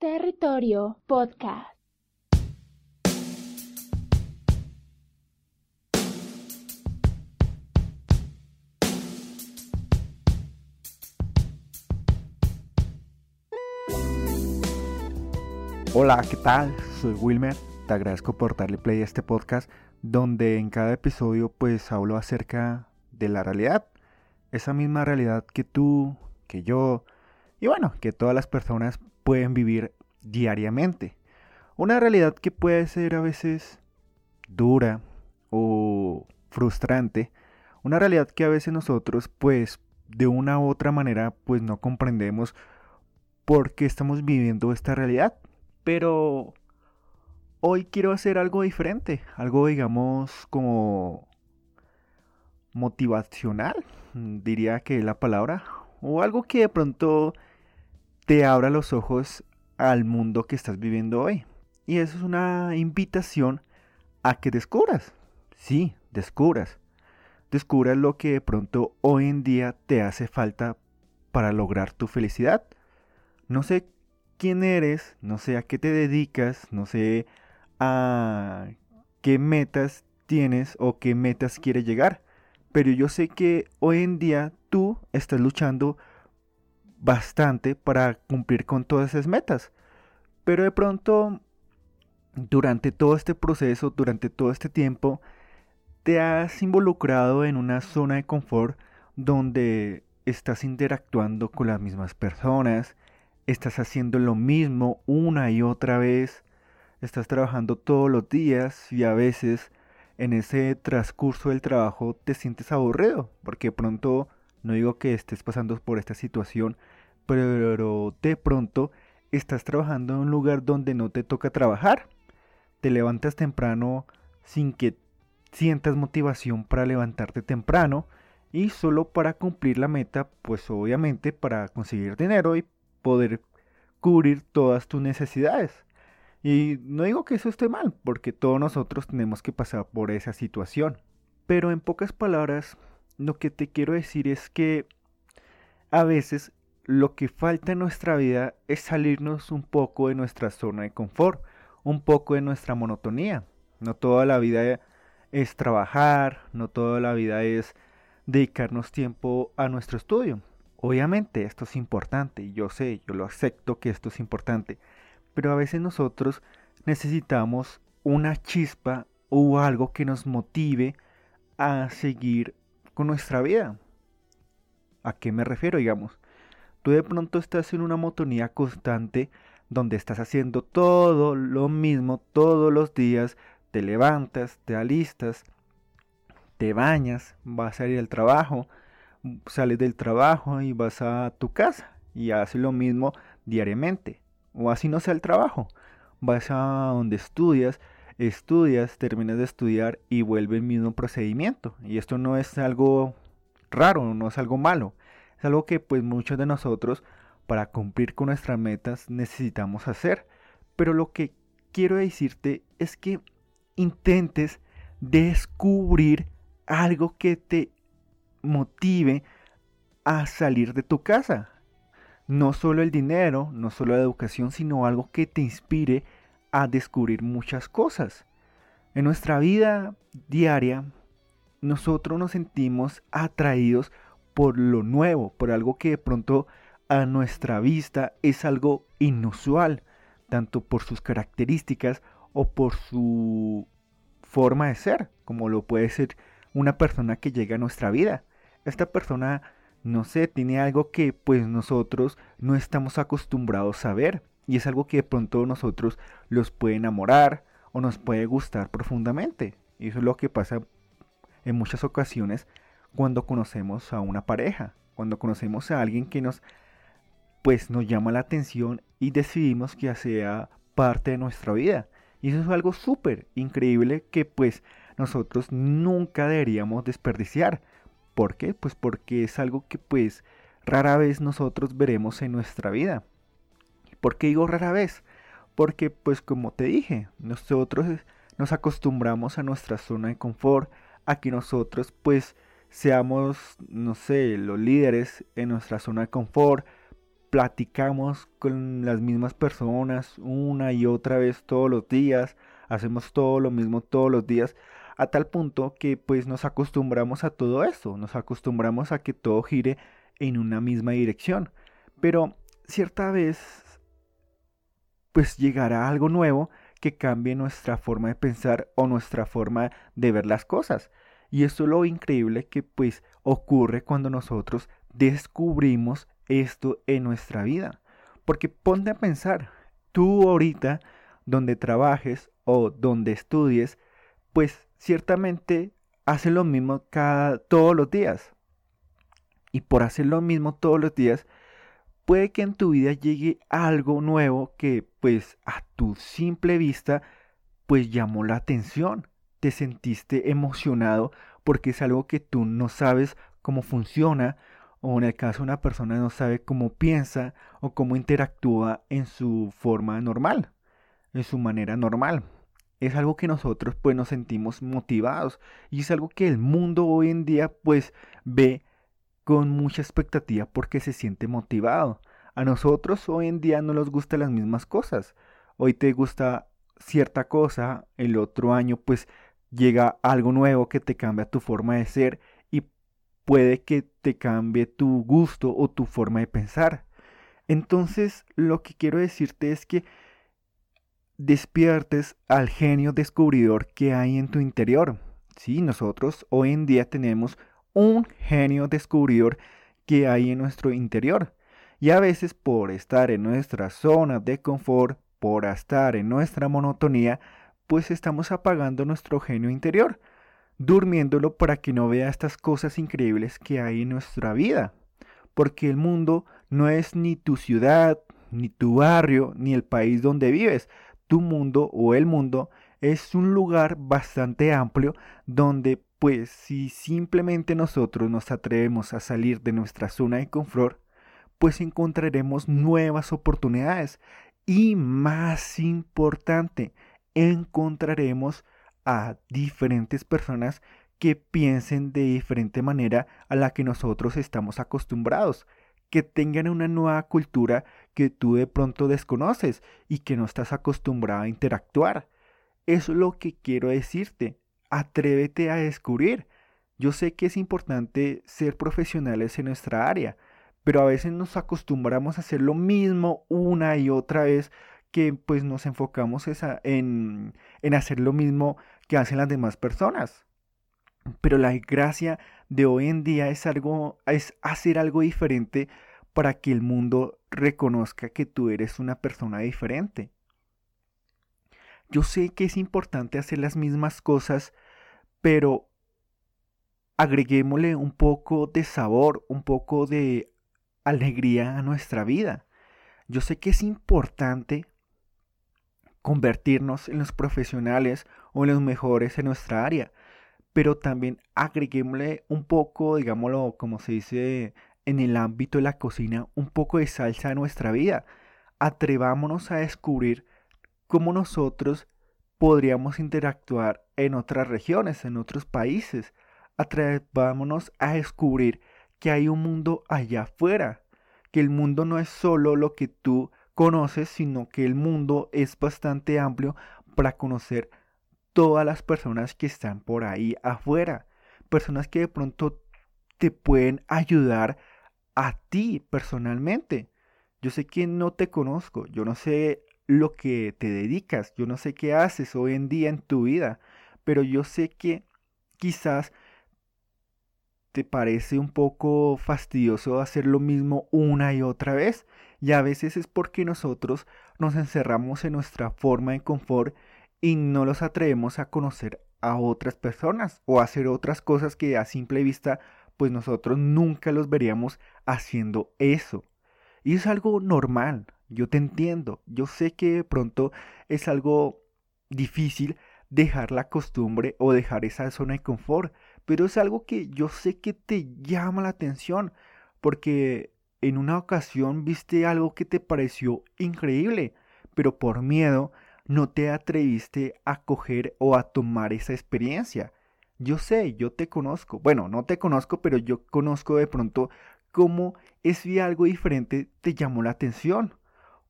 Territorio Podcast. Hola, ¿qué tal? Soy Wilmer. Te agradezco por darle play a este podcast donde en cada episodio pues hablo acerca de la realidad. Esa misma realidad que tú, que yo y bueno, que todas las personas pueden vivir diariamente. Una realidad que puede ser a veces dura o frustrante. Una realidad que a veces nosotros pues de una u otra manera pues no comprendemos por qué estamos viviendo esta realidad. Pero hoy quiero hacer algo diferente, algo digamos como motivacional, diría que la palabra, o algo que de pronto te abra los ojos al mundo que estás viviendo hoy. Y eso es una invitación a que descubras, sí, descubras, descubras lo que de pronto hoy en día te hace falta para lograr tu felicidad. No sé quién eres, no sé a qué te dedicas, no sé a qué metas tienes o qué metas quieres llegar. Pero yo sé que hoy en día tú estás luchando bastante para cumplir con todas esas metas. Pero de pronto, durante todo este proceso, durante todo este tiempo, te has involucrado en una zona de confort donde estás interactuando con las mismas personas, estás haciendo lo mismo una y otra vez, estás trabajando todos los días y a veces en ese transcurso del trabajo te sientes aburrido, porque pronto, no digo que estés pasando por esta situación, pero de pronto estás trabajando en un lugar donde no te toca trabajar. Te levantas temprano sin que sientas motivación para levantarte temprano y solo para cumplir la meta, pues obviamente para conseguir dinero y poder cubrir todas tus necesidades. Y no digo que eso esté mal, porque todos nosotros tenemos que pasar por esa situación. Pero en pocas palabras, lo que te quiero decir es que a veces lo que falta en nuestra vida es salirnos un poco de nuestra zona de confort, un poco de nuestra monotonía. No toda la vida es trabajar, no toda la vida es dedicarnos tiempo a nuestro estudio. Obviamente esto es importante, yo sé, yo lo acepto que esto es importante, pero a veces nosotros necesitamos una chispa o algo que nos motive a seguir con nuestra vida. ¿A qué me refiero? Digamos, tú de pronto estás en una monotonía constante donde estás haciendo todo lo mismo todos los días, te levantas, te alistas, te bañas, vas a ir al trabajo, sales del trabajo y vas a tu casa y haces lo mismo diariamente o así no sea el trabajo. Vas a donde estudias, estudias, terminas de estudiar y vuelve el mismo procedimiento. Y esto no es algo raro, no es algo malo. Es algo que pues muchos de nosotros para cumplir con nuestras metas necesitamos hacer. Pero lo que quiero decirte es que intentes descubrir algo que te motive a salir de tu casa, no solo el dinero, no solo la educación, sino algo que te inspire a descubrir muchas cosas. En nuestra vida diaria, nosotros nos sentimos atraídos por lo nuevo, por algo que de pronto a nuestra vista es algo inusual, tanto por sus características o por su forma de ser, como lo puede ser una persona que llega a nuestra vida. Esta persona no sé, tiene algo que pues nosotros no estamos acostumbrados a ver y es algo que de pronto nosotros los puede enamorar o nos puede gustar profundamente. Y eso es lo que pasa en muchas ocasiones cuando conocemos a una pareja, cuando conocemos a alguien que nos pues nos llama la atención y decidimos que sea parte de nuestra vida. Y eso es algo súper increíble que pues nosotros nunca deberíamos desperdiciar. ¿Por qué? Pues porque es algo que pues rara vez nosotros veremos en nuestra vida. ¿Por qué digo rara vez? Porque pues como te dije, nosotros nos acostumbramos a nuestra zona de confort, a que nosotros pues seamos, no sé, los líderes en nuestra zona de confort, platicamos con las mismas personas una y otra vez todos los días, hacemos todo lo mismo todos los días, a tal punto que pues nos acostumbramos a todo esto, nos acostumbramos a que todo gire en una misma dirección. Pero cierta vez pues llegará algo nuevo que cambie nuestra forma de pensar o nuestra forma de ver las cosas. Y esto es lo increíble que pues ocurre cuando nosotros descubrimos esto en nuestra vida. Porque ponte a pensar, tú ahorita donde trabajes o donde estudies, pues ciertamente haces lo mismo cada, todos los días. Y por hacer lo mismo todos los días, puede que en tu vida llegue algo nuevo que pues a tu simple vista pues llamó la atención. Te sentiste emocionado porque es algo que tú no sabes cómo funciona o en el caso de una persona no sabe cómo piensa o cómo interactúa en su forma normal, en su manera normal. Es algo que nosotros pues nos sentimos motivados y es algo que el mundo hoy en día pues ve con mucha expectativa porque se siente motivado. A nosotros hoy en día no nos gustan las mismas cosas. Hoy te gusta cierta cosa, el otro año pues llega algo nuevo que te cambia tu forma de ser puede que te cambie tu gusto o tu forma de pensar. Entonces, lo que quiero decirte es que despiertes al genio descubridor que hay en tu interior. Sí, nosotros hoy en día tenemos un genio descubridor que hay en nuestro interior. Y a veces por estar en nuestra zona de confort, por estar en nuestra monotonía, pues estamos apagando nuestro genio interior durmiéndolo para que no vea estas cosas increíbles que hay en nuestra vida. Porque el mundo no es ni tu ciudad, ni tu barrio, ni el país donde vives. Tu mundo o el mundo es un lugar bastante amplio donde pues si simplemente nosotros nos atrevemos a salir de nuestra zona de confort, pues encontraremos nuevas oportunidades y más importante, encontraremos a diferentes personas que piensen de diferente manera a la que nosotros estamos acostumbrados, que tengan una nueva cultura que tú de pronto desconoces y que no estás acostumbrado a interactuar. Eso es lo que quiero decirte. Atrévete a descubrir. Yo sé que es importante ser profesionales en nuestra área, pero a veces nos acostumbramos a hacer lo mismo una y otra vez que pues nos enfocamos en, en hacer lo mismo que hacen las demás personas. Pero la gracia de hoy en día es algo es hacer algo diferente para que el mundo reconozca que tú eres una persona diferente. Yo sé que es importante hacer las mismas cosas, pero agreguémosle un poco de sabor, un poco de alegría a nuestra vida. Yo sé que es importante convertirnos en los profesionales o en los mejores en nuestra área, pero también agreguémosle un poco, digámoslo como se dice en el ámbito de la cocina, un poco de salsa a nuestra vida. Atrevámonos a descubrir cómo nosotros podríamos interactuar en otras regiones, en otros países. Atrevámonos a descubrir que hay un mundo allá afuera, que el mundo no es solo lo que tú conoces, sino que el mundo es bastante amplio para conocer todas las personas que están por ahí afuera. Personas que de pronto te pueden ayudar a ti personalmente. Yo sé que no te conozco, yo no sé lo que te dedicas, yo no sé qué haces hoy en día en tu vida, pero yo sé que quizás te parece un poco fastidioso hacer lo mismo una y otra vez. Y a veces es porque nosotros nos encerramos en nuestra forma de confort y no los atrevemos a conocer a otras personas o a hacer otras cosas que a simple vista pues nosotros nunca los veríamos haciendo eso. Y es algo normal, yo te entiendo, yo sé que de pronto es algo difícil dejar la costumbre o dejar esa zona de confort, pero es algo que yo sé que te llama la atención, porque en una ocasión viste algo que te pareció increíble, pero por miedo no te atreviste a coger o a tomar esa experiencia. Yo sé, yo te conozco. Bueno, no te conozco, pero yo conozco de pronto cómo ese algo diferente te llamó la atención.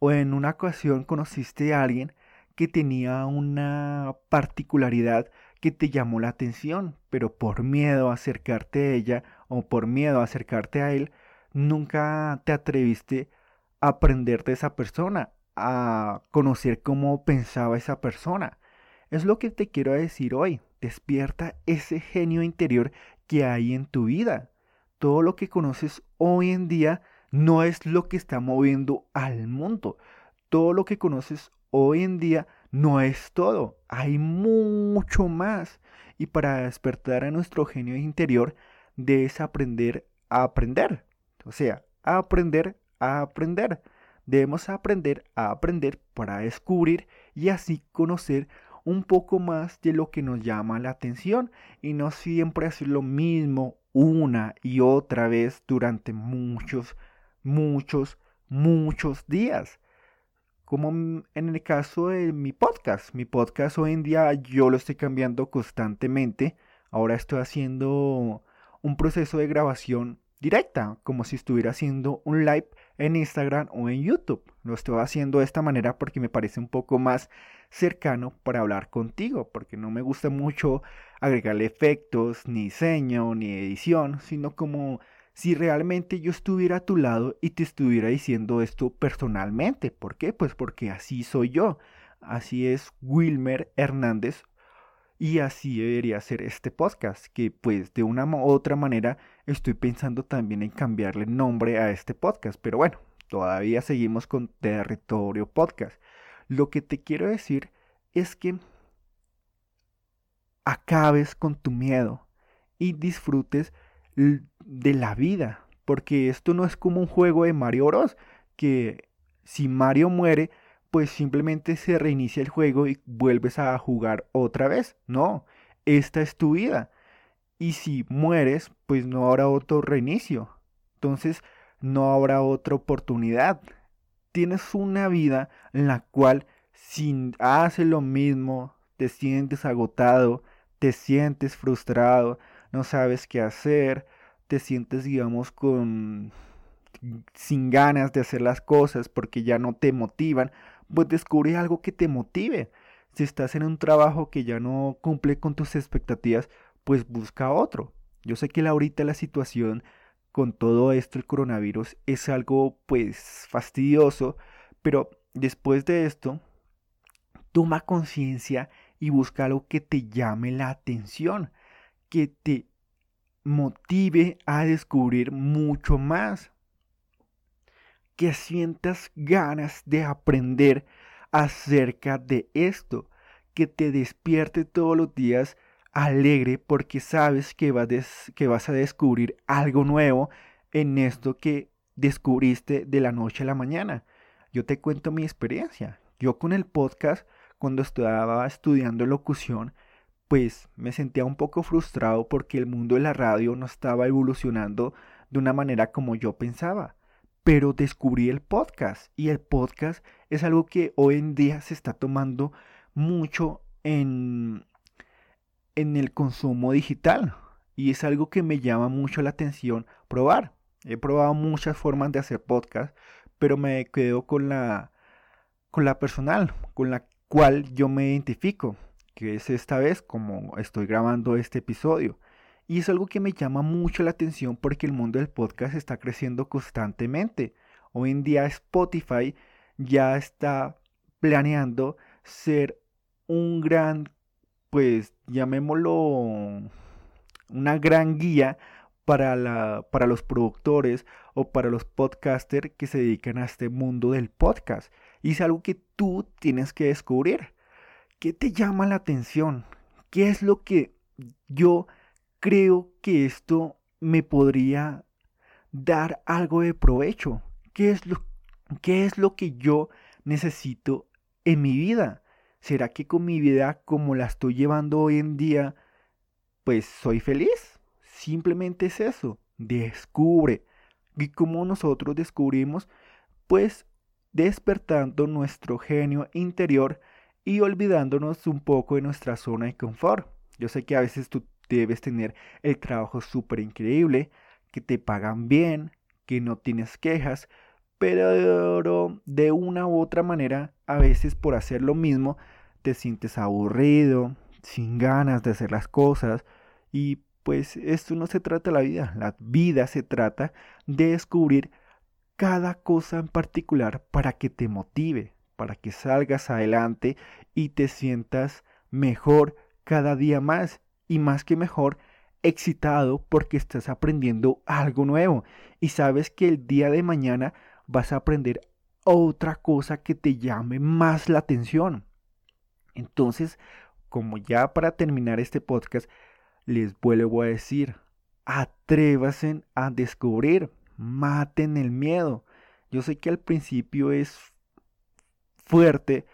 O en una ocasión conociste a alguien que tenía una particularidad que te llamó la atención, pero por miedo a acercarte a ella o por miedo a acercarte a él, nunca te atreviste a aprender de esa persona, a conocer cómo pensaba esa persona. Es lo que te quiero decir hoy. Despierta ese genio interior que hay en tu vida. Todo lo que conoces hoy en día no es lo que está moviendo al mundo. Todo lo que conoces hoy en día no es todo. Hay mucho más. Y para despertar a nuestro genio interior, debes aprender a aprender. O sea, aprender a aprender. Debemos aprender a aprender para descubrir y así conocer un poco más de lo que nos llama la atención y no siempre hacer lo mismo una y otra vez durante muchos, muchos, muchos días. Como en el caso de mi podcast. Mi podcast hoy en día yo lo estoy cambiando constantemente. Ahora estoy haciendo un proceso de grabación directa, como si estuviera haciendo un live en Instagram o en YouTube. Lo estoy haciendo de esta manera porque me parece un poco más cercano para hablar contigo, porque no me gusta mucho agregarle efectos, ni diseño, ni edición, sino como si realmente yo estuviera a tu lado y te estuviera diciendo esto personalmente. ¿Por qué? Pues porque así soy yo. Así es Wilmer Hernández y así debería ser este podcast, que pues de una u otra manera estoy pensando también en cambiarle nombre a este podcast, pero bueno, todavía seguimos con Territorio Podcast. Lo que te quiero decir es que acabes con tu miedo y disfrutes de la vida, porque esto no es como un juego de Mario Bros, que si Mario muere, pues simplemente se reinicia el juego y vuelves a jugar otra vez. No, esta es tu vida. Y si mueres, pues no habrá otro reinicio. Entonces, no habrá otra oportunidad. Tienes una vida en la cual si haces lo mismo, te sientes agotado, te sientes frustrado, no sabes qué hacer, te sientes, digamos, con sin ganas de hacer las cosas porque ya no te motivan, pues descubre algo que te motive. Si estás en un trabajo que ya no cumple con tus expectativas, pues busca otro. Yo sé que ahorita la situación con todo esto, el coronavirus, es algo pues fastidioso, pero después de esto, toma conciencia y busca algo que te llame la atención, que te motive a descubrir mucho más que sientas ganas de aprender acerca de esto, que te despierte todos los días alegre porque sabes que, que vas a descubrir algo nuevo en esto que descubriste de la noche a la mañana. Yo te cuento mi experiencia. Yo con el podcast, cuando estaba estudiando locución, pues me sentía un poco frustrado porque el mundo de la radio no estaba evolucionando de una manera como yo pensaba pero descubrí el podcast y el podcast es algo que hoy en día se está tomando mucho en, en el consumo digital y es algo que me llama mucho la atención probar. He probado muchas formas de hacer podcast, pero me quedo con la con la personal, con la cual yo me identifico, que es esta vez como estoy grabando este episodio. Y es algo que me llama mucho la atención porque el mundo del podcast está creciendo constantemente. Hoy en día Spotify ya está planeando ser un gran, pues llamémoslo, una gran guía para, la, para los productores o para los podcasters que se dedican a este mundo del podcast. Y es algo que tú tienes que descubrir. ¿Qué te llama la atención? ¿Qué es lo que yo creo que esto me podría dar algo de provecho. ¿Qué es lo, qué es lo que yo necesito en mi vida? ¿Será que con mi vida como la estoy llevando hoy en día, pues soy feliz? Simplemente es eso, descubre. Y como nosotros descubrimos, pues despertando nuestro genio interior y olvidándonos un poco de nuestra zona de confort. Yo sé que a veces tú debes tener el trabajo súper increíble, que te pagan bien, que no tienes quejas, pero de una u otra manera, a veces por hacer lo mismo, te sientes aburrido, sin ganas de hacer las cosas y pues esto no se trata de la vida, la vida se trata de descubrir cada cosa en particular para que te motive, para que salgas adelante y te sientas mejor cada día más y más que mejor excitado porque estás aprendiendo algo nuevo y sabes que el día de mañana vas a aprender otra cosa que te llame más la atención. Entonces, como ya para terminar este podcast, les vuelvo a decir, atrévasen a descubrir, maten el miedo. Yo sé que al principio es fuerte,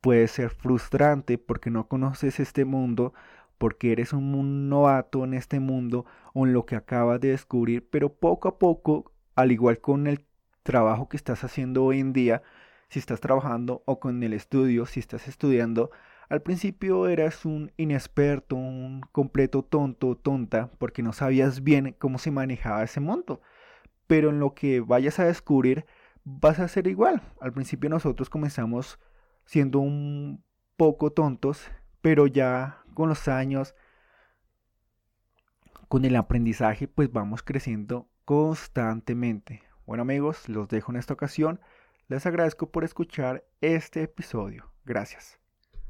puede ser frustrante porque no conoces este mundo, porque eres un novato en este mundo o en lo que acabas de descubrir, pero poco a poco, al igual con el trabajo que estás haciendo hoy en día, si estás trabajando o con el estudio, si estás estudiando, al principio eras un inexperto, un completo tonto, tonta, porque no sabías bien cómo se manejaba ese mundo. Pero en lo que vayas a descubrir, vas a ser igual. Al principio nosotros comenzamos siendo un poco tontos, pero ya con los años, con el aprendizaje, pues vamos creciendo constantemente. Bueno amigos, los dejo en esta ocasión. Les agradezco por escuchar este episodio. Gracias.